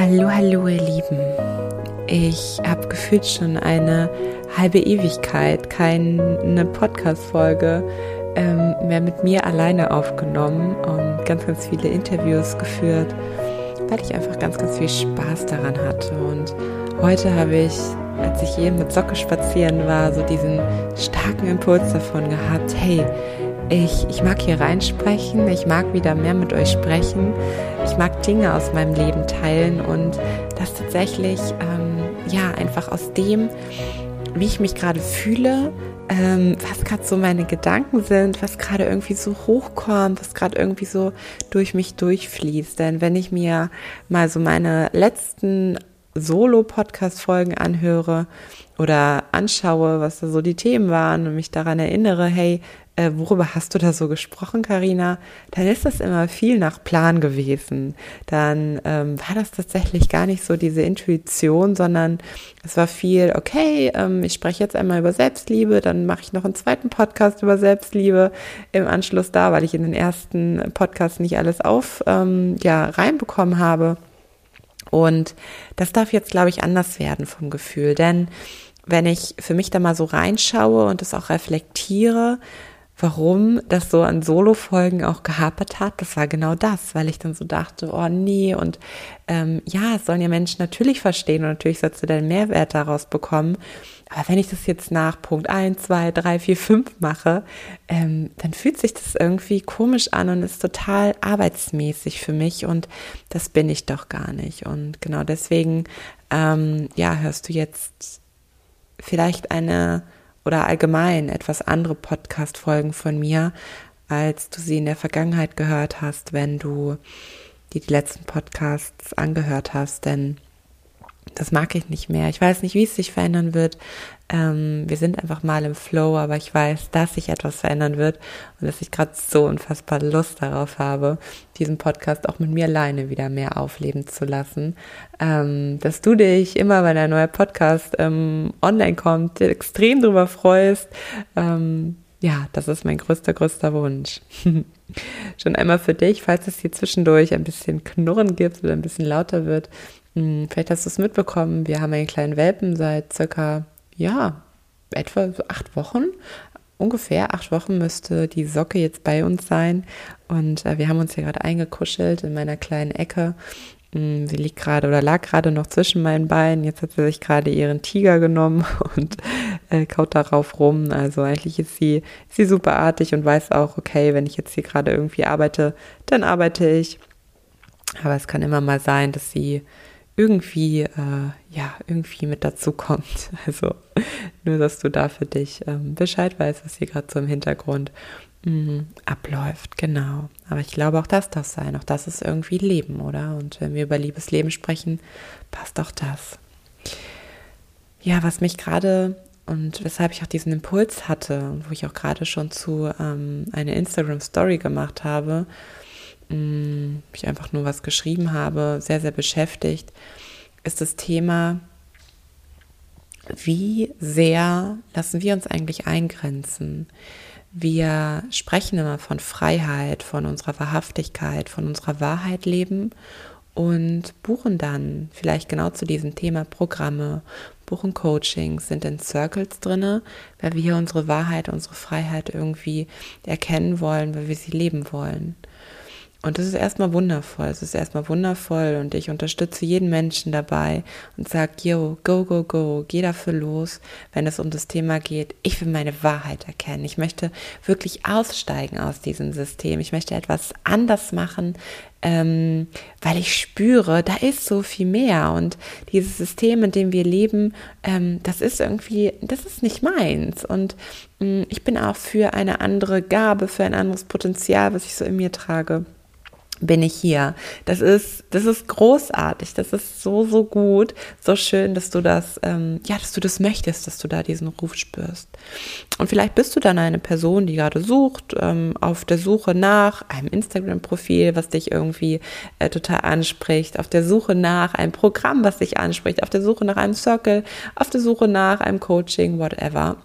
Hallo, hallo ihr Lieben. Ich habe gefühlt schon eine halbe Ewigkeit keine Podcast-Folge ähm, mehr mit mir alleine aufgenommen und ganz, ganz viele Interviews geführt, weil ich einfach ganz, ganz viel Spaß daran hatte. Und heute habe ich, als ich eben mit Socke spazieren war, so diesen starken Impuls davon gehabt, hey, ich, ich mag hier reinsprechen, ich mag wieder mehr mit euch sprechen, ich mag Dinge aus meinem Leben teilen und das tatsächlich, ähm, ja, einfach aus dem, wie ich mich gerade fühle, ähm, was gerade so meine Gedanken sind, was gerade irgendwie so hochkommt, was gerade irgendwie so durch mich durchfließt. Denn wenn ich mir mal so meine letzten Solo-Podcast-Folgen anhöre oder anschaue, was da so die Themen waren und mich daran erinnere, hey, äh, worüber hast du da so gesprochen, Karina? Dann ist das immer viel nach Plan gewesen. Dann ähm, war das tatsächlich gar nicht so diese Intuition, sondern es war viel, okay, ähm, ich spreche jetzt einmal über Selbstliebe, dann mache ich noch einen zweiten Podcast über Selbstliebe im Anschluss da, weil ich in den ersten Podcasts nicht alles auf, ähm, ja, reinbekommen habe. Und das darf jetzt, glaube ich, anders werden vom Gefühl, denn wenn ich für mich da mal so reinschaue und es auch reflektiere, warum das so an Solo-Folgen auch gehapert hat, das war genau das, weil ich dann so dachte, oh nee, und ähm, ja, es sollen ja Menschen natürlich verstehen und natürlich sollst du deinen Mehrwert daraus bekommen. Aber wenn ich das jetzt nach Punkt 1, 2, 3, 4, 5 mache, ähm, dann fühlt sich das irgendwie komisch an und ist total arbeitsmäßig für mich und das bin ich doch gar nicht. Und genau deswegen, ähm, ja, hörst du jetzt vielleicht eine oder allgemein etwas andere Podcast-Folgen von mir, als du sie in der Vergangenheit gehört hast, wenn du dir die letzten Podcasts angehört hast, denn das mag ich nicht mehr. Ich weiß nicht, wie es sich verändern wird. Ähm, wir sind einfach mal im Flow, aber ich weiß, dass sich etwas verändern wird und dass ich gerade so unfassbar Lust darauf habe, diesen Podcast auch mit mir alleine wieder mehr aufleben zu lassen. Ähm, dass du dich immer, wenn ein neuer Podcast ähm, online kommt, extrem darüber freust. Ähm, ja, das ist mein größter, größter Wunsch. Schon einmal für dich, falls es hier zwischendurch ein bisschen Knurren gibt oder ein bisschen lauter wird. Vielleicht hast du es mitbekommen, wir haben einen kleinen Welpen seit circa ja, etwa acht Wochen. Ungefähr acht Wochen müsste die Socke jetzt bei uns sein. Und äh, wir haben uns hier gerade eingekuschelt in meiner kleinen Ecke. Mm, sie liegt gerade oder lag gerade noch zwischen meinen Beinen. Jetzt hat sie sich gerade ihren Tiger genommen und äh, kaut darauf rum. Also eigentlich ist sie, ist sie super und weiß auch, okay, wenn ich jetzt hier gerade irgendwie arbeite, dann arbeite ich. Aber es kann immer mal sein, dass sie irgendwie, äh, ja, irgendwie mit dazu kommt. Also nur, dass du da für dich ähm, Bescheid weißt, was hier gerade so im Hintergrund mh, abläuft. Genau. Aber ich glaube, auch das darf sein. Auch das ist irgendwie Leben, oder? Und wenn wir über Liebesleben sprechen, passt auch das. Ja, was mich gerade und weshalb ich auch diesen Impuls hatte wo ich auch gerade schon zu ähm, eine Instagram Story gemacht habe, Mm, ich einfach nur was geschrieben habe, sehr, sehr beschäftigt, ist das Thema, wie sehr lassen wir uns eigentlich eingrenzen? Wir sprechen immer von Freiheit, von unserer Wahrhaftigkeit, von unserer Wahrheit leben und buchen dann vielleicht genau zu diesem Thema Programme, buchen Coachings, sind in Circles drinne, weil wir unsere Wahrheit, unsere Freiheit irgendwie erkennen wollen, weil wir sie leben wollen. Und das ist erstmal wundervoll. Es ist erstmal wundervoll und ich unterstütze jeden Menschen dabei und sage, yo, go, go, go, geh dafür los, wenn es um das Thema geht. Ich will meine Wahrheit erkennen. Ich möchte wirklich aussteigen aus diesem System. Ich möchte etwas anders machen, ähm, weil ich spüre, da ist so viel mehr und dieses System, in dem wir leben, ähm, das ist irgendwie, das ist nicht meins und ähm, ich bin auch für eine andere Gabe, für ein anderes Potenzial, was ich so in mir trage bin ich hier. Das ist, das ist großartig. Das ist so, so gut, so schön, dass du das, ähm, ja, dass du das möchtest, dass du da diesen Ruf spürst. Und vielleicht bist du dann eine Person, die gerade sucht, ähm, auf der Suche nach einem Instagram-Profil, was dich irgendwie äh, total anspricht, auf der Suche nach einem Programm, was dich anspricht, auf der Suche nach einem Circle, auf der Suche nach einem Coaching, whatever.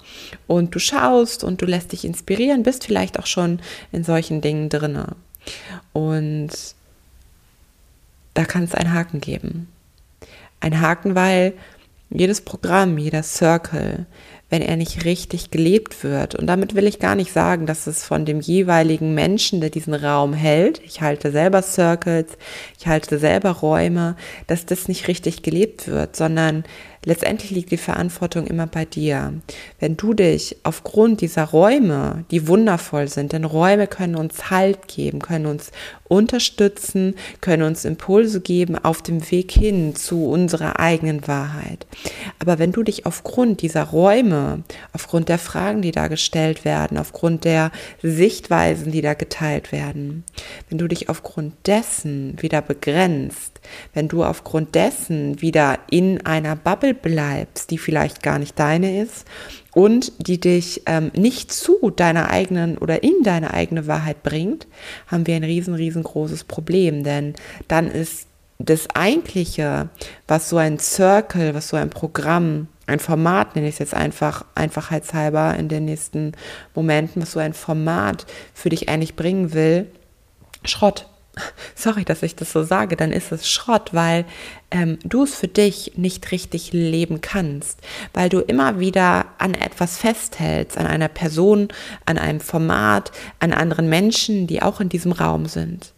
Und du schaust und du lässt dich inspirieren, bist vielleicht auch schon in solchen Dingen drinne. Und da kann es einen Haken geben. ein Haken, weil jedes Programm, jeder Circle, wenn er nicht richtig gelebt wird. Und damit will ich gar nicht sagen, dass es von dem jeweiligen Menschen, der diesen Raum hält, ich halte selber Circles, ich halte selber Räume, dass das nicht richtig gelebt wird, sondern letztendlich liegt die Verantwortung immer bei dir. Wenn du dich aufgrund dieser Räume, die wundervoll sind, denn Räume können uns Halt geben, können uns unterstützen, können uns Impulse geben auf dem Weg hin zu unserer eigenen Wahrheit. Aber wenn du dich aufgrund dieser Räume, aufgrund der Fragen, die da gestellt werden, aufgrund der Sichtweisen, die da geteilt werden, wenn du dich aufgrund dessen wieder begrenzt, wenn du aufgrund dessen wieder in einer Bubble bleibst, die vielleicht gar nicht deine ist und die dich ähm, nicht zu deiner eigenen oder in deine eigene Wahrheit bringt, haben wir ein riesen, riesengroßes Problem. Denn dann ist das Eigentliche, was so ein Circle, was so ein Programm, ein Format, nenne ich es jetzt einfach, einfachheitshalber in den nächsten Momenten, was so ein Format für dich eigentlich bringen will, Schrott sorry, dass ich das so sage, dann ist es Schrott, weil ähm, du es für dich nicht richtig leben kannst, weil du immer wieder an etwas festhältst, an einer Person, an einem Format, an anderen Menschen, die auch in diesem Raum sind.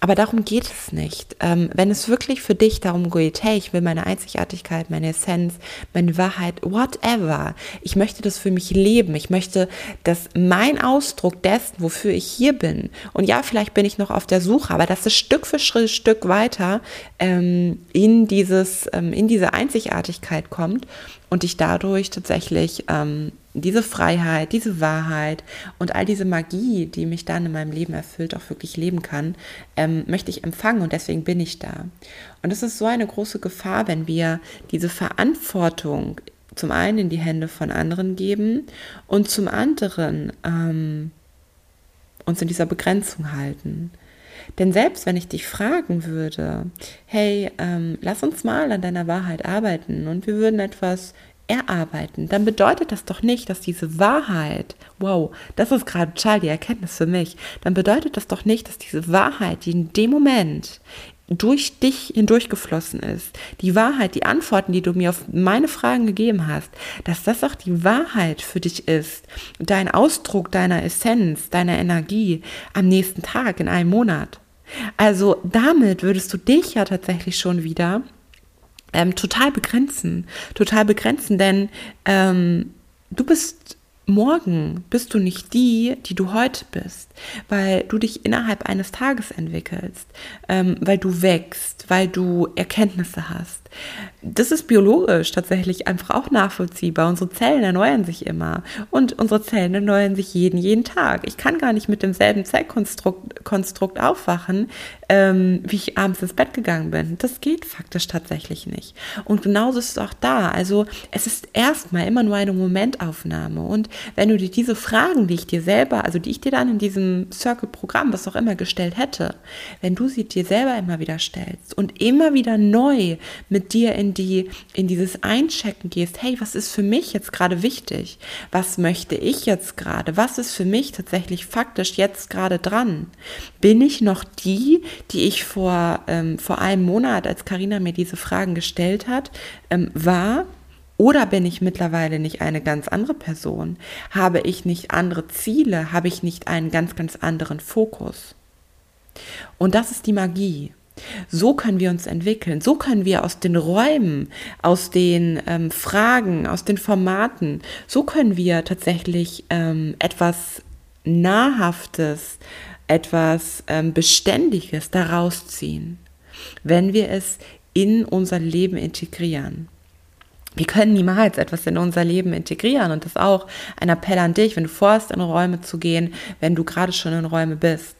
Aber darum geht es nicht. Ähm, wenn es wirklich für dich darum geht, hey, ich will meine Einzigartigkeit, meine Essenz, meine Wahrheit, whatever. Ich möchte das für mich leben. Ich möchte, dass mein Ausdruck dessen, wofür ich hier bin, und ja, vielleicht bin ich noch auf der Suche, aber dass es Stück für Stück weiter ähm, in dieses, ähm, in diese Einzigartigkeit kommt und ich dadurch tatsächlich ähm, diese Freiheit, diese Wahrheit und all diese Magie, die mich dann in meinem Leben erfüllt, auch wirklich leben kann, ähm, möchte ich empfangen und deswegen bin ich da. Und es ist so eine große Gefahr, wenn wir diese Verantwortung zum einen in die Hände von anderen geben und zum anderen ähm, uns in dieser Begrenzung halten. Denn selbst wenn ich dich fragen würde, hey, ähm, lass uns mal an deiner Wahrheit arbeiten und wir würden etwas erarbeiten, dann bedeutet das doch nicht, dass diese Wahrheit, wow, das ist gerade die Erkenntnis für mich, dann bedeutet das doch nicht, dass diese Wahrheit, die in dem Moment durch dich hindurchgeflossen ist, die Wahrheit, die Antworten, die du mir auf meine Fragen gegeben hast, dass das auch die Wahrheit für dich ist, dein Ausdruck deiner Essenz, deiner Energie am nächsten Tag, in einem Monat. Also damit würdest du dich ja tatsächlich schon wieder ähm, total begrenzen, total begrenzen, denn ähm, du bist morgen bist du nicht die, die du heute bist, weil du dich innerhalb eines Tages entwickelst, ähm, weil du wächst, weil du Erkenntnisse hast. Das ist biologisch tatsächlich einfach auch nachvollziehbar. Unsere Zellen erneuern sich immer und unsere Zellen erneuern sich jeden, jeden Tag. Ich kann gar nicht mit demselben Zellkonstrukt Konstrukt aufwachen, ähm, wie ich abends ins Bett gegangen bin. Das geht faktisch tatsächlich nicht. Und genauso ist es auch da. Also es ist erstmal immer nur eine Momentaufnahme. Und wenn du dir diese Fragen, die ich dir selber, also die ich dir dann in diesem Circle-Programm, was auch immer gestellt hätte, wenn du sie dir selber immer wieder stellst und immer wieder neu mit dir in die, in dieses Einchecken gehst, hey, was ist für mich jetzt gerade wichtig? Was möchte ich jetzt gerade? Was ist für mich tatsächlich faktisch jetzt gerade dran? Bin ich noch die, die ich vor, ähm, vor einem Monat, als Karina mir diese Fragen gestellt hat, ähm, war? Oder bin ich mittlerweile nicht eine ganz andere Person? Habe ich nicht andere Ziele? Habe ich nicht einen ganz, ganz anderen Fokus? Und das ist die Magie. So können wir uns entwickeln. So können wir aus den Räumen, aus den ähm, Fragen, aus den Formaten, so können wir tatsächlich ähm, etwas Nahrhaftes, etwas ähm, Beständiges daraus ziehen, wenn wir es in unser Leben integrieren. Wir können niemals etwas in unser Leben integrieren und das auch ein Appell an dich, wenn du vorhast, in Räume zu gehen, wenn du gerade schon in Räume bist.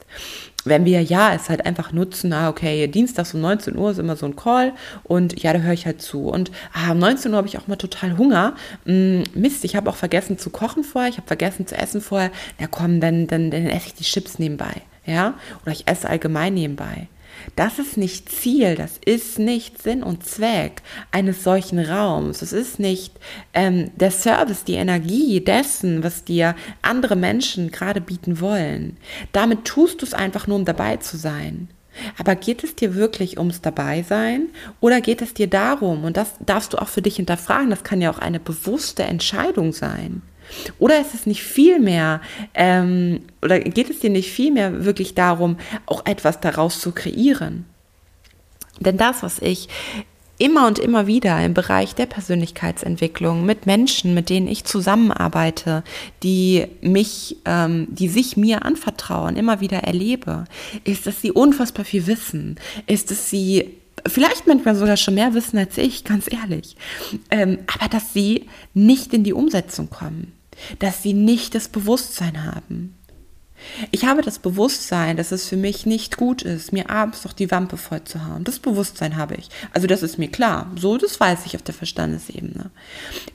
Wenn wir ja es halt einfach nutzen, ah, okay, dienstags um 19 Uhr ist immer so ein Call und ja, da höre ich halt zu. Und ah, um 19 Uhr habe ich auch mal total Hunger. Hm, Mist, ich habe auch vergessen zu kochen vorher, ich habe vergessen zu essen vorher. Na komm, dann, dann, dann esse ich die Chips nebenbei. Ja, oder ich esse allgemein nebenbei. Das ist nicht Ziel, das ist nicht Sinn und Zweck eines solchen Raums. Es ist nicht ähm, der Service, die Energie dessen, was dir andere Menschen gerade bieten wollen. Damit tust du es einfach nur, um dabei zu sein. Aber geht es dir wirklich ums Dabeisein oder geht es dir darum, und das darfst du auch für dich hinterfragen, das kann ja auch eine bewusste Entscheidung sein. Oder ist es nicht viel mehr, ähm, oder geht es dir nicht viel mehr wirklich darum, auch etwas daraus zu kreieren? Denn das, was ich immer und immer wieder im Bereich der Persönlichkeitsentwicklung mit Menschen, mit denen ich zusammenarbeite, die mich, ähm, die sich mir anvertrauen, immer wieder erlebe, ist, dass sie unfassbar viel wissen, ist, dass sie vielleicht manchmal sogar schon mehr wissen als ich, ganz ehrlich, ähm, aber dass sie nicht in die Umsetzung kommen, dass sie nicht das Bewusstsein haben. Ich habe das Bewusstsein, dass es für mich nicht gut ist, mir abends noch die Wampe voll zu hauen. Das Bewusstsein habe ich. Also das ist mir klar. So, das weiß ich auf der Verstandesebene.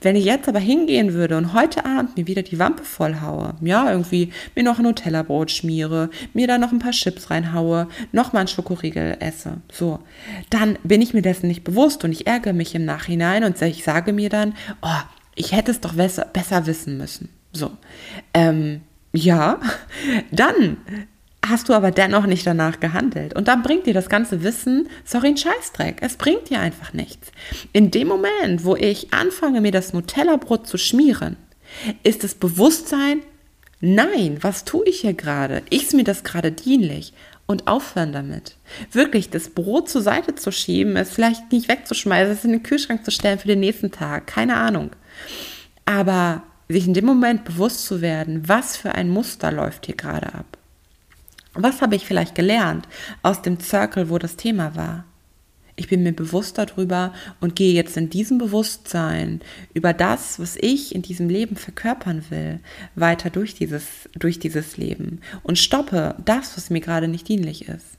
Wenn ich jetzt aber hingehen würde und heute Abend mir wieder die Wampe voll haue, ja, irgendwie mir noch ein Nutella-Brot schmiere, mir da noch ein paar Chips reinhaue, noch mal ein Schokoriegel esse, so, dann bin ich mir dessen nicht bewusst und ich ärgere mich im Nachhinein und ich sage mir dann, oh, ich hätte es doch besser, besser wissen müssen. So, ähm, ja, dann hast du aber dennoch nicht danach gehandelt. Und dann bringt dir das ganze Wissen, sorry, ein Scheißdreck. Es bringt dir einfach nichts. In dem Moment, wo ich anfange, mir das Nutella-Brot zu schmieren, ist das Bewusstsein, nein, was tue ich hier gerade? Ist mir das gerade dienlich? Und aufhören damit. Wirklich das Brot zur Seite zu schieben, es vielleicht nicht wegzuschmeißen, es in den Kühlschrank zu stellen für den nächsten Tag. Keine Ahnung. Aber sich in dem Moment bewusst zu werden, was für ein Muster läuft hier gerade ab. Was habe ich vielleicht gelernt aus dem Circle, wo das Thema war? Ich bin mir bewusst darüber und gehe jetzt in diesem Bewusstsein über das, was ich in diesem Leben verkörpern will, weiter durch dieses, durch dieses Leben und stoppe das, was mir gerade nicht dienlich ist.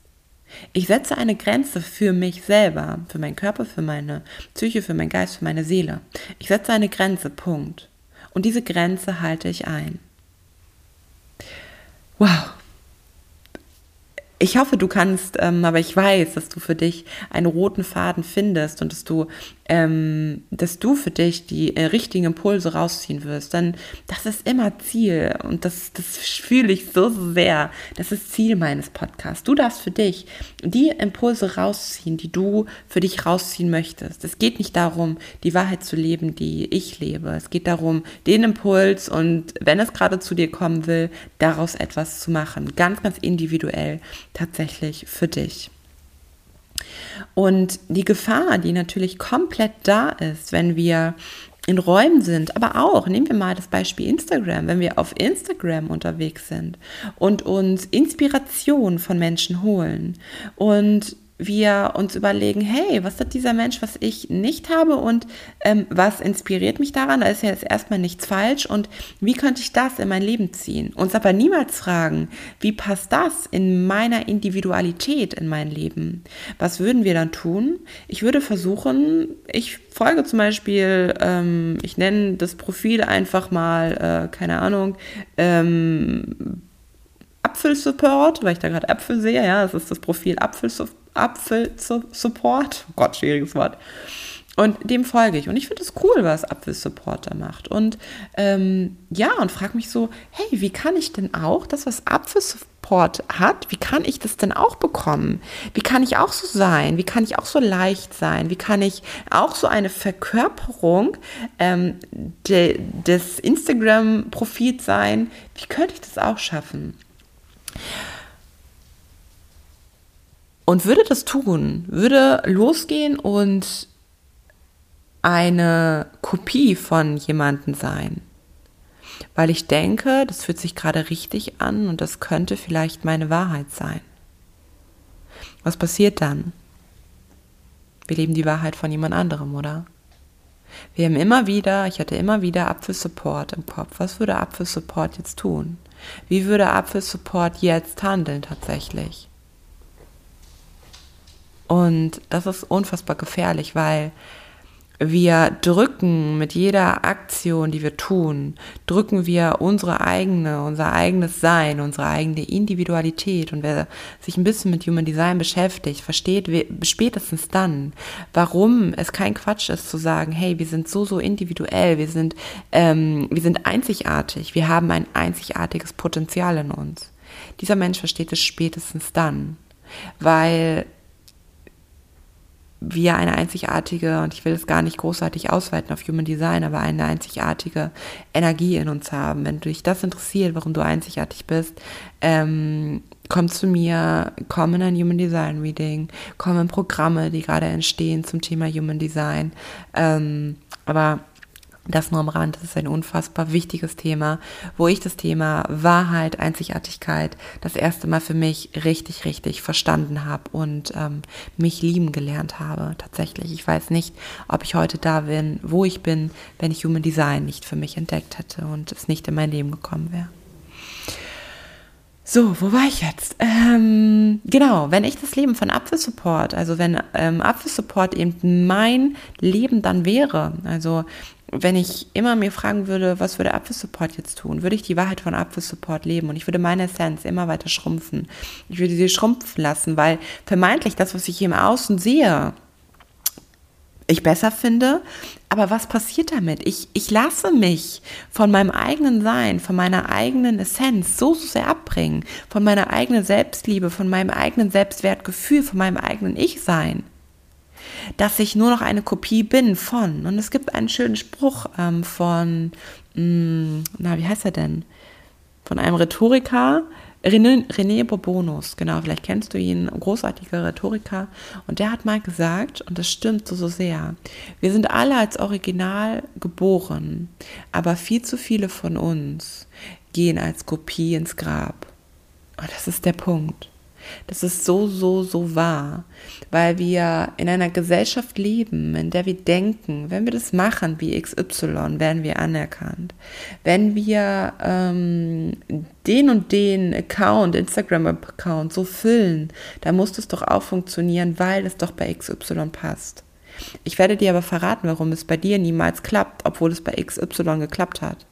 Ich setze eine Grenze für mich selber, für meinen Körper, für meine Psyche, für meinen Geist, für meine Seele. Ich setze eine Grenze, Punkt. Und diese Grenze halte ich ein. Wow. Ich hoffe, du kannst, ähm, aber ich weiß, dass du für dich einen roten Faden findest und dass du ähm, dass du für dich die äh, richtigen Impulse rausziehen wirst. Denn das ist immer Ziel und das, das fühle ich so, sehr. Das ist Ziel meines Podcasts. Du darfst für dich die Impulse rausziehen, die du für dich rausziehen möchtest. Es geht nicht darum, die Wahrheit zu leben, die ich lebe. Es geht darum, den Impuls und wenn es gerade zu dir kommen will, daraus etwas zu machen. Ganz, ganz individuell tatsächlich für dich. Und die Gefahr, die natürlich komplett da ist, wenn wir in Räumen sind, aber auch, nehmen wir mal das Beispiel Instagram, wenn wir auf Instagram unterwegs sind und uns Inspiration von Menschen holen und wir uns überlegen, hey, was hat dieser Mensch, was ich nicht habe und ähm, was inspiriert mich daran? Da ist ja jetzt erstmal nichts falsch und wie könnte ich das in mein Leben ziehen? Uns aber niemals fragen, wie passt das in meiner Individualität in mein Leben? Was würden wir dann tun? Ich würde versuchen, ich folge zum Beispiel, ähm, ich nenne das Profil einfach mal, äh, keine Ahnung, ähm, Apfelsupport, weil ich da gerade Äpfel sehe, ja, das ist das Profil Apfelsupport Apfelsupport. Oh Gott, schwieriges Wort. Und dem folge ich. Und ich finde es cool, was Apfelsupport da macht. Und ähm, ja, und frage mich so, hey, wie kann ich denn auch das, was Apfelsupport hat, wie kann ich das denn auch bekommen? Wie kann ich auch so sein? Wie kann ich auch so leicht sein? Wie kann ich auch so eine Verkörperung ähm, de, des Instagram-Profils sein? Wie könnte ich das auch schaffen? Und würde das tun, würde losgehen und eine Kopie von jemandem sein. Weil ich denke, das fühlt sich gerade richtig an und das könnte vielleicht meine Wahrheit sein. Was passiert dann? Wir leben die Wahrheit von jemand anderem, oder? Wir haben immer wieder, ich hatte immer wieder Apfelsupport im Kopf. Was würde Apfelsupport jetzt tun? Wie würde Apfelsupport jetzt handeln tatsächlich? Und das ist unfassbar gefährlich, weil wir drücken mit jeder Aktion, die wir tun, drücken wir unsere eigene, unser eigenes Sein, unsere eigene Individualität. Und wer sich ein bisschen mit Human Design beschäftigt, versteht spätestens dann, warum es kein Quatsch ist zu sagen, hey, wir sind so, so individuell, wir sind, ähm, wir sind einzigartig, wir haben ein einzigartiges Potenzial in uns. Dieser Mensch versteht es spätestens dann. weil wir eine einzigartige, und ich will es gar nicht großartig ausweiten auf Human Design, aber eine einzigartige Energie in uns haben. Wenn dich das interessiert, warum du einzigartig bist, ähm, komm zu mir, komm in ein Human Design Reading, komm in Programme, die gerade entstehen zum Thema Human Design. Ähm, aber das nur am Rand, das ist ein unfassbar wichtiges Thema, wo ich das Thema Wahrheit, Einzigartigkeit das erste Mal für mich richtig, richtig verstanden habe und ähm, mich lieben gelernt habe. Tatsächlich. Ich weiß nicht, ob ich heute da bin, wo ich bin, wenn ich Human Design nicht für mich entdeckt hätte und es nicht in mein Leben gekommen wäre. So, wo war ich jetzt? Ähm, genau, wenn ich das Leben von Apfelsupport, also wenn ähm, Apfelsupport eben mein Leben dann wäre, also wenn ich immer mir fragen würde, was würde Apfelsupport jetzt tun, würde ich die Wahrheit von Apfelsupport leben und ich würde meine Essenz immer weiter schrumpfen. Ich würde sie schrumpfen lassen, weil vermeintlich das, was ich hier im Außen sehe, ich besser finde. Aber was passiert damit? Ich, ich lasse mich von meinem eigenen Sein, von meiner eigenen Essenz so, so sehr abbringen, von meiner eigenen Selbstliebe, von meinem eigenen Selbstwertgefühl, von meinem eigenen Ich-Sein dass ich nur noch eine Kopie bin von. Und es gibt einen schönen Spruch ähm, von, mh, mm, na, wie heißt er denn? Von einem Rhetoriker, René, René Bourbonus, genau, vielleicht kennst du ihn, großartiger Rhetoriker. Und der hat mal gesagt, und das stimmt so, so sehr, wir sind alle als Original geboren, aber viel zu viele von uns gehen als Kopie ins Grab. Und das ist der Punkt. Das ist so, so, so wahr, weil wir in einer Gesellschaft leben, in der wir denken, wenn wir das machen wie XY, werden wir anerkannt. Wenn wir ähm, den und den Account, Instagram-Account so füllen, dann muss das doch auch funktionieren, weil es doch bei XY passt. Ich werde dir aber verraten, warum es bei dir niemals klappt, obwohl es bei XY geklappt hat.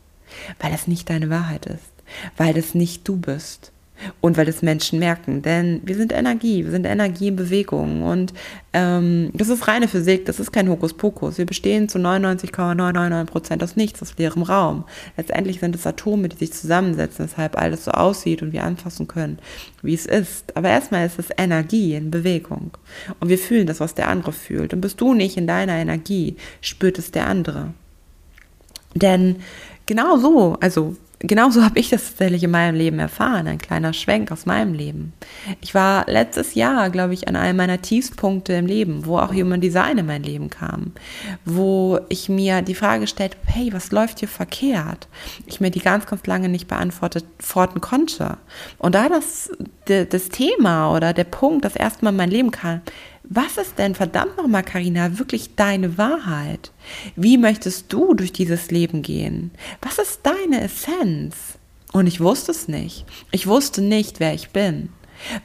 Weil es nicht deine Wahrheit ist, weil es nicht du bist und weil das Menschen merken, denn wir sind Energie, wir sind Energie in Bewegung und ähm, das ist reine Physik, das ist kein Hokuspokus. Wir bestehen zu 99,999 Prozent aus nichts, aus leerem Raum. Letztendlich sind es Atome, die sich zusammensetzen, weshalb alles so aussieht und wir anfassen können, wie es ist. Aber erstmal ist es Energie in Bewegung und wir fühlen das, was der andere fühlt. Und bist du nicht in deiner Energie, spürt es der andere. Denn genau so, also genauso habe ich das tatsächlich in meinem Leben erfahren, ein kleiner Schwenk aus meinem Leben. Ich war letztes Jahr, glaube ich, an einem meiner Tiefspunkte im Leben, wo auch Human Design in mein Leben kam, wo ich mir die Frage stellte, hey, was läuft hier verkehrt? Ich mir die ganz, ganz lange nicht beantworten konnte. Und da das, das Thema oder der Punkt, das erstmal in mein Leben kam, was ist denn verdammt nochmal, Karina, wirklich deine Wahrheit? Wie möchtest du durch dieses Leben gehen? Was ist deine Essenz? Und ich wusste es nicht. Ich wusste nicht, wer ich bin.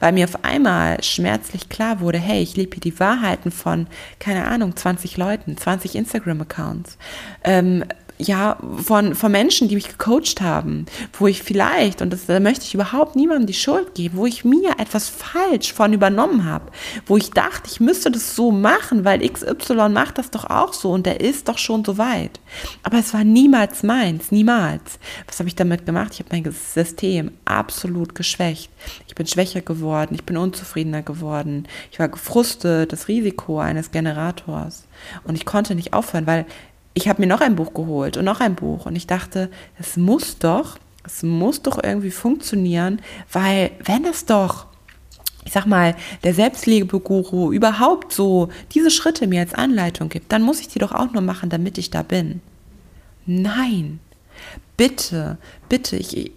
Weil mir auf einmal schmerzlich klar wurde, hey, ich lebe hier die Wahrheiten von, keine Ahnung, 20 Leuten, 20 Instagram-Accounts. Ähm, ja, von, von Menschen, die mich gecoacht haben, wo ich vielleicht, und das, da möchte ich überhaupt niemandem die Schuld geben, wo ich mir etwas falsch von übernommen habe, wo ich dachte, ich müsste das so machen, weil XY macht das doch auch so und der ist doch schon so weit. Aber es war niemals meins, niemals. Was habe ich damit gemacht? Ich habe mein System absolut geschwächt. Ich bin schwächer geworden, ich bin unzufriedener geworden, ich war gefrustet, das Risiko eines Generators. Und ich konnte nicht aufhören, weil ich habe mir noch ein Buch geholt und noch ein Buch und ich dachte, es muss doch, es muss doch irgendwie funktionieren, weil wenn es doch ich sag mal, der Selbstliebe-Guru überhaupt so diese Schritte mir als Anleitung gibt, dann muss ich die doch auch nur machen, damit ich da bin. Nein, bitte, bitte, ich,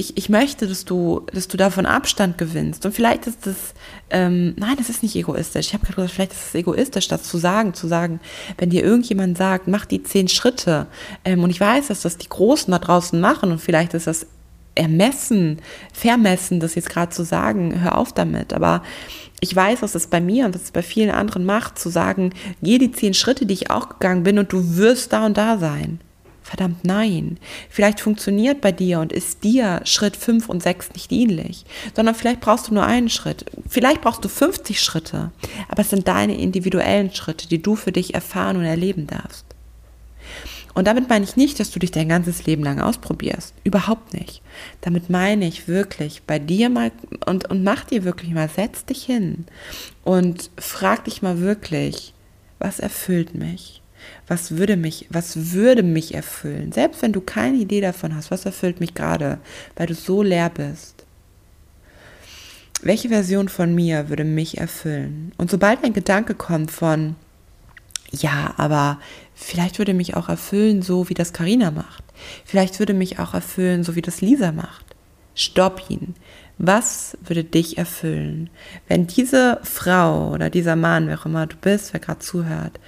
ich, ich möchte, dass du, dass du davon Abstand gewinnst. Und vielleicht ist das, ähm, nein, das ist nicht egoistisch. Ich habe gerade gesagt, vielleicht ist es egoistisch, das zu sagen, zu sagen, wenn dir irgendjemand sagt, mach die zehn Schritte. Ähm, und ich weiß, dass das die Großen da draußen machen und vielleicht ist das ermessen, vermessen, das jetzt gerade zu sagen, hör auf damit. Aber ich weiß, was es bei mir und was es bei vielen anderen macht, zu sagen, geh die zehn Schritte, die ich auch gegangen bin und du wirst da und da sein. Verdammt nein. Vielleicht funktioniert bei dir und ist dir Schritt 5 und 6 nicht dienlich, sondern vielleicht brauchst du nur einen Schritt. Vielleicht brauchst du 50 Schritte, aber es sind deine individuellen Schritte, die du für dich erfahren und erleben darfst. Und damit meine ich nicht, dass du dich dein ganzes Leben lang ausprobierst. Überhaupt nicht. Damit meine ich wirklich bei dir mal und, und mach dir wirklich mal, setz dich hin und frag dich mal wirklich, was erfüllt mich? Was würde mich, was würde mich erfüllen? Selbst wenn du keine Idee davon hast, was erfüllt mich gerade, weil du so leer bist. Welche Version von mir würde mich erfüllen? Und sobald ein Gedanke kommt von, ja, aber vielleicht würde mich auch erfüllen, so wie das Karina macht. Vielleicht würde mich auch erfüllen, so wie das Lisa macht. Stopp ihn. Was würde dich erfüllen, wenn diese Frau oder dieser Mann, wer auch immer du bist, wer gerade zuhört,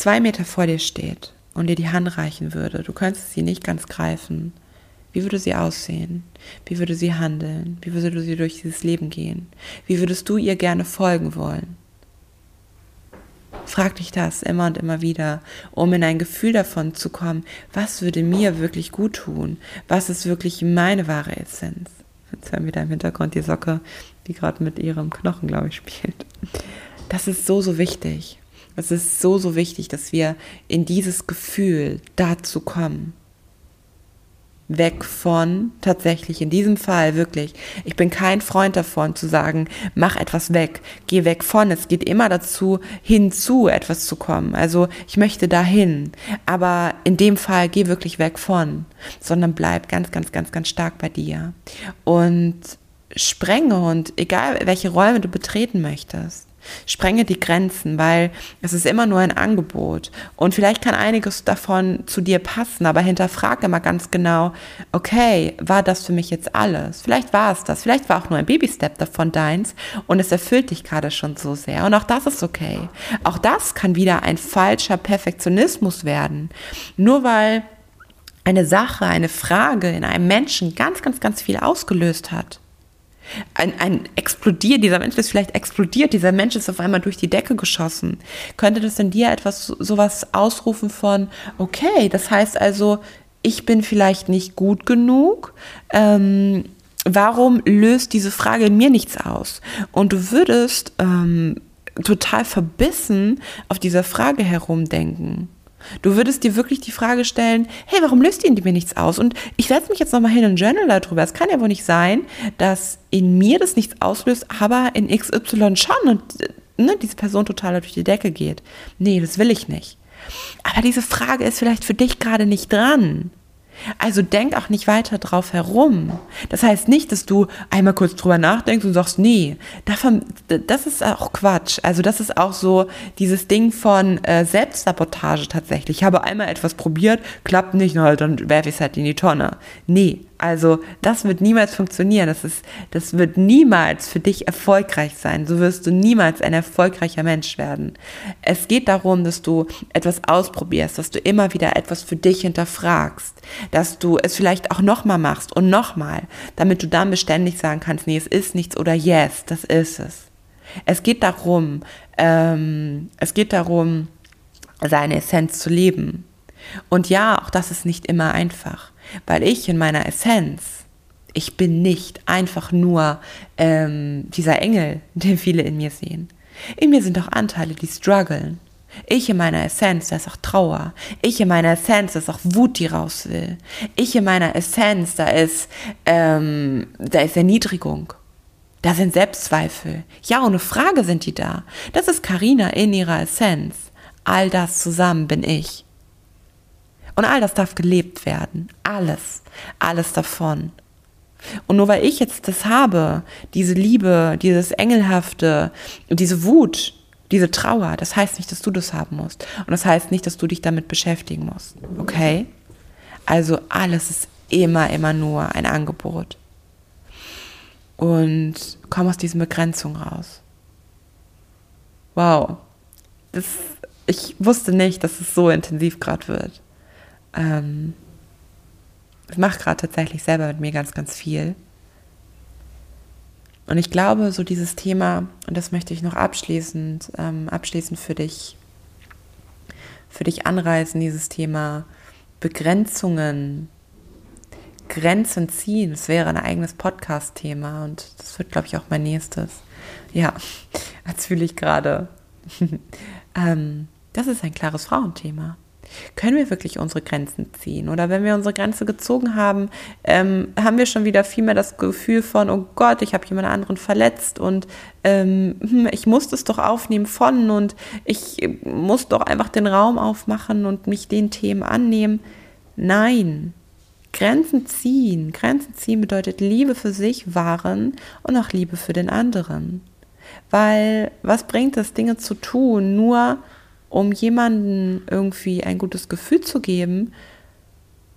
zwei Meter vor dir steht und dir die Hand reichen würde? Du könntest sie nicht ganz greifen. Wie würde sie aussehen? Wie würde sie handeln? Wie würde sie durch dieses Leben gehen? Wie würdest du ihr gerne folgen wollen? Frag dich das immer und immer wieder, um in ein Gefühl davon zu kommen, was würde mir wirklich gut tun? Was ist wirklich meine wahre Essenz? Jetzt hören wir da im Hintergrund die Socke, die gerade mit ihrem Knochen, glaube ich, spielt. Das ist so, so wichtig. Es ist so, so wichtig, dass wir in dieses Gefühl dazu kommen weg von, tatsächlich in diesem Fall wirklich, ich bin kein Freund davon zu sagen, mach etwas weg, geh weg von. Es geht immer dazu, hinzu etwas zu kommen. Also ich möchte dahin, aber in dem Fall geh wirklich weg von, sondern bleib ganz, ganz, ganz, ganz stark bei dir und sprenge und egal welche Räume du betreten möchtest, Sprenge die Grenzen, weil es ist immer nur ein Angebot. Und vielleicht kann einiges davon zu dir passen, aber hinterfrage immer ganz genau, okay, war das für mich jetzt alles? Vielleicht war es das, vielleicht war auch nur ein Baby-Step davon deins und es erfüllt dich gerade schon so sehr. Und auch das ist okay. Auch das kann wieder ein falscher Perfektionismus werden. Nur weil eine Sache, eine Frage in einem Menschen ganz, ganz, ganz viel ausgelöst hat ein, ein explodiert, dieser Mensch ist vielleicht explodiert, dieser Mensch ist auf einmal durch die Decke geschossen. Könnte das in dir etwas, sowas ausrufen von, okay, das heißt also, ich bin vielleicht nicht gut genug, ähm, warum löst diese Frage in mir nichts aus? Und du würdest ähm, total verbissen auf dieser Frage herumdenken. Du würdest dir wirklich die Frage stellen, hey, warum löst in mir nichts aus? Und ich setze mich jetzt nochmal hin und journal darüber. Es kann ja wohl nicht sein, dass in mir das nichts auslöst, aber in XY schon und ne, diese Person total durch die Decke geht. Nee, das will ich nicht. Aber diese Frage ist vielleicht für dich gerade nicht dran. Also denk auch nicht weiter drauf herum. Das heißt nicht, dass du einmal kurz drüber nachdenkst und sagst, nee, davon, das ist auch Quatsch. Also das ist auch so dieses Ding von äh, Selbstsabotage tatsächlich. Ich habe einmal etwas probiert, klappt nicht, na, dann werfe ich es halt in die Tonne. Nee, also das wird niemals funktionieren. Das, ist, das wird niemals für dich erfolgreich sein. So wirst du niemals ein erfolgreicher Mensch werden. Es geht darum, dass du etwas ausprobierst, dass du immer wieder etwas für dich hinterfragst, dass du es vielleicht auch nochmal machst und nochmal, damit du dann beständig sagen kannst, nee, es ist nichts oder yes, das ist es. Es geht darum, ähm, es geht darum, seine Essenz zu leben. Und ja, auch das ist nicht immer einfach weil ich in meiner Essenz, ich bin nicht einfach nur ähm, dieser Engel, den viele in mir sehen. In mir sind auch Anteile, die strugglen. Ich in meiner Essenz, da ist auch Trauer. Ich in meiner Essenz, da ist auch Wut, die raus will. Ich in meiner Essenz, da ist, ähm, da ist Erniedrigung. Da sind Selbstzweifel. Ja, ohne Frage sind die da. Das ist Karina in ihrer Essenz. All das zusammen bin ich. Und all das darf gelebt werden. Alles. Alles davon. Und nur weil ich jetzt das habe, diese Liebe, dieses Engelhafte, diese Wut, diese Trauer, das heißt nicht, dass du das haben musst. Und das heißt nicht, dass du dich damit beschäftigen musst. Okay? Also alles ist immer, immer nur ein Angebot. Und komm aus diesen Begrenzungen raus. Wow. Das, ich wusste nicht, dass es so intensiv gerade wird ähm, ich mache gerade tatsächlich selber mit mir ganz, ganz viel. Und ich glaube, so dieses Thema, und das möchte ich noch abschließend, ähm, abschließend für dich, für dich anreißen, dieses Thema Begrenzungen, Grenzen ziehen. Das wäre ein eigenes Podcast-Thema und das wird, glaube ich, auch mein nächstes. Ja, als fühle ich gerade. ähm, das ist ein klares Frauenthema. Können wir wirklich unsere Grenzen ziehen? Oder wenn wir unsere Grenze gezogen haben, ähm, haben wir schon wieder viel mehr das Gefühl von, oh Gott, ich habe jemand anderen verletzt und ähm, hm, ich muss das doch aufnehmen von und ich muss doch einfach den Raum aufmachen und mich den Themen annehmen. Nein, Grenzen ziehen. Grenzen ziehen bedeutet Liebe für sich wahren und auch Liebe für den anderen. Weil was bringt es, Dinge zu tun, nur um jemanden irgendwie ein gutes Gefühl zu geben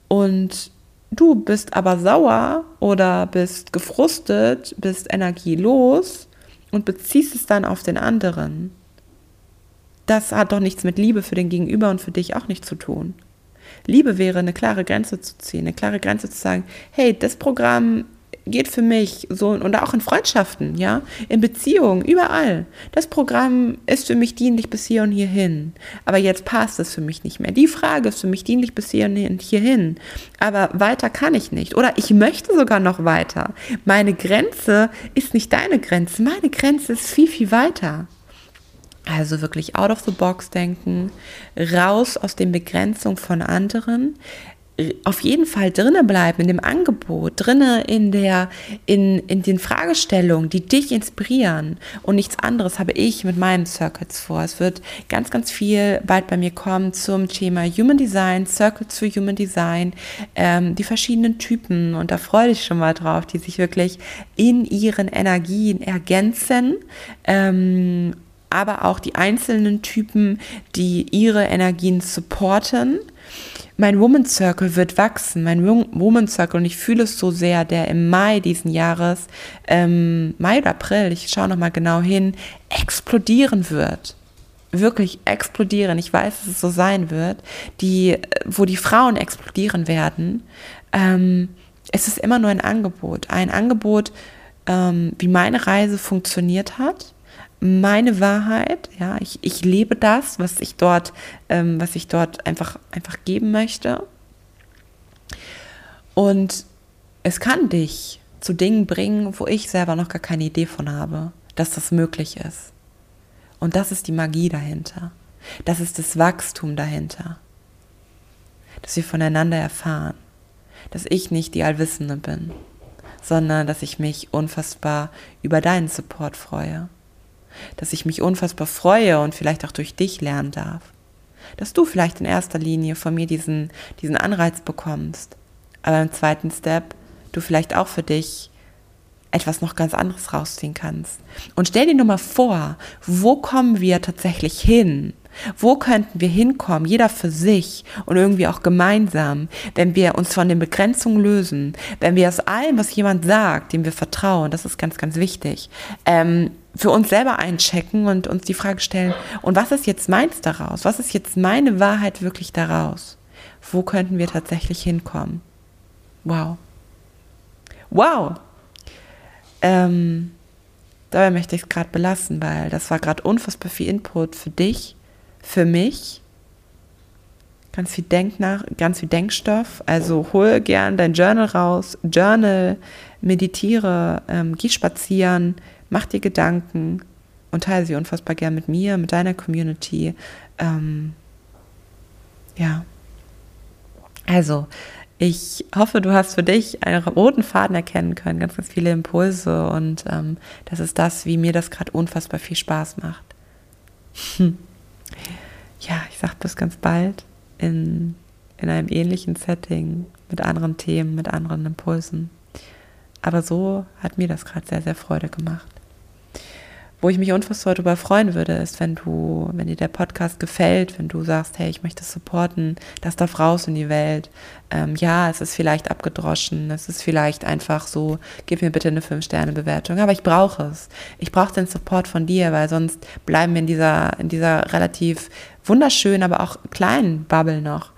und du bist aber sauer oder bist gefrustet, bist energielos und beziehst es dann auf den anderen. Das hat doch nichts mit Liebe für den Gegenüber und für dich auch nicht zu tun. Liebe wäre, eine klare Grenze zu ziehen, eine klare Grenze zu sagen, hey, das Programm geht für mich so und auch in Freundschaften, ja, in Beziehungen, überall. Das Programm ist für mich dienlich bis hier und hierhin. Aber jetzt passt es für mich nicht mehr. Die Frage ist für mich dienlich bis hier und hierhin. Aber weiter kann ich nicht. Oder ich möchte sogar noch weiter. Meine Grenze ist nicht deine Grenze. Meine Grenze ist viel, viel weiter. Also wirklich out of the box denken, raus aus den Begrenzungen von anderen, auf jeden Fall drinne bleiben in dem Angebot, drinne in der in, in den Fragestellungen, die dich inspirieren und nichts anderes habe ich mit meinen Circuits vor. Es wird ganz ganz viel bald bei mir kommen zum Thema Human Design, Circuits für Human Design, ähm, die verschiedenen Typen und da freue ich schon mal drauf, die sich wirklich in ihren Energien ergänzen. Ähm, aber auch die einzelnen Typen, die ihre Energien supporten mein Woman Circle wird wachsen, mein Woman Circle, und ich fühle es so sehr, der im Mai diesen Jahres, ähm, Mai oder April, ich schaue nochmal genau hin, explodieren wird. Wirklich explodieren. Ich weiß, dass es so sein wird, die, wo die Frauen explodieren werden. Ähm, es ist immer nur ein Angebot. Ein Angebot, ähm, wie meine Reise funktioniert hat meine Wahrheit. Ja, ich, ich lebe das, was ich dort, ähm, was ich dort einfach, einfach geben möchte. Und es kann dich zu Dingen bringen, wo ich selber noch gar keine Idee von habe, dass das möglich ist. Und das ist die Magie dahinter. Das ist das Wachstum dahinter. Dass wir voneinander erfahren. Dass ich nicht die Allwissende bin, sondern dass ich mich unfassbar über deinen Support freue dass ich mich unfassbar freue und vielleicht auch durch dich lernen darf. Dass du vielleicht in erster Linie von mir diesen, diesen Anreiz bekommst, aber im zweiten Step du vielleicht auch für dich etwas noch ganz anderes rausziehen kannst. Und stell dir nur mal vor, wo kommen wir tatsächlich hin? Wo könnten wir hinkommen, jeder für sich und irgendwie auch gemeinsam, wenn wir uns von den Begrenzungen lösen, wenn wir aus allem, was jemand sagt, dem wir vertrauen, das ist ganz, ganz wichtig, ähm, für uns selber einchecken und uns die Frage stellen, und was ist jetzt meins daraus? Was ist jetzt meine Wahrheit wirklich daraus? Wo könnten wir tatsächlich hinkommen? Wow. Wow. Ähm, dabei möchte ich es gerade belassen, weil das war gerade unfassbar viel Input für dich, für mich. Ganz viel Denk nach, ganz viel Denkstoff. Also hol gern dein Journal raus, Journal, meditiere, ähm, geh spazieren, mach dir Gedanken und teile sie unfassbar gern mit mir, mit deiner Community. Ähm, ja. Also, ich hoffe, du hast für dich einen roten Faden erkennen können, ganz, ganz viele Impulse und ähm, das ist das, wie mir das gerade unfassbar viel Spaß macht. Hm. Ja, ich sag bis ganz bald in, in einem ähnlichen Setting, mit anderen Themen, mit anderen Impulsen. Aber so hat mir das gerade sehr, sehr Freude gemacht. Wo ich mich unfassbar darüber freuen würde, ist, wenn du, wenn dir der Podcast gefällt, wenn du sagst, hey, ich möchte supporten, das darf raus in die Welt. Ähm, ja, es ist vielleicht abgedroschen, es ist vielleicht einfach so, gib mir bitte eine 5-Sterne-Bewertung, aber ich brauche es. Ich brauche den Support von dir, weil sonst bleiben wir in dieser, in dieser relativ wunderschönen, aber auch kleinen Bubble noch.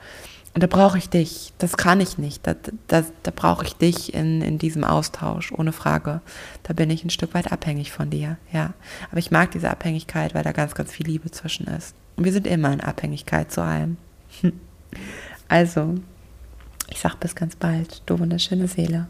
Und da brauche ich dich. Das kann ich nicht. Da, da, da brauche ich dich in, in diesem Austausch, ohne Frage. Da bin ich ein Stück weit abhängig von dir, ja. Aber ich mag diese Abhängigkeit, weil da ganz, ganz viel Liebe zwischen ist. Und wir sind immer in Abhängigkeit zu allem. Also, ich sag bis ganz bald, du wunderschöne Seele.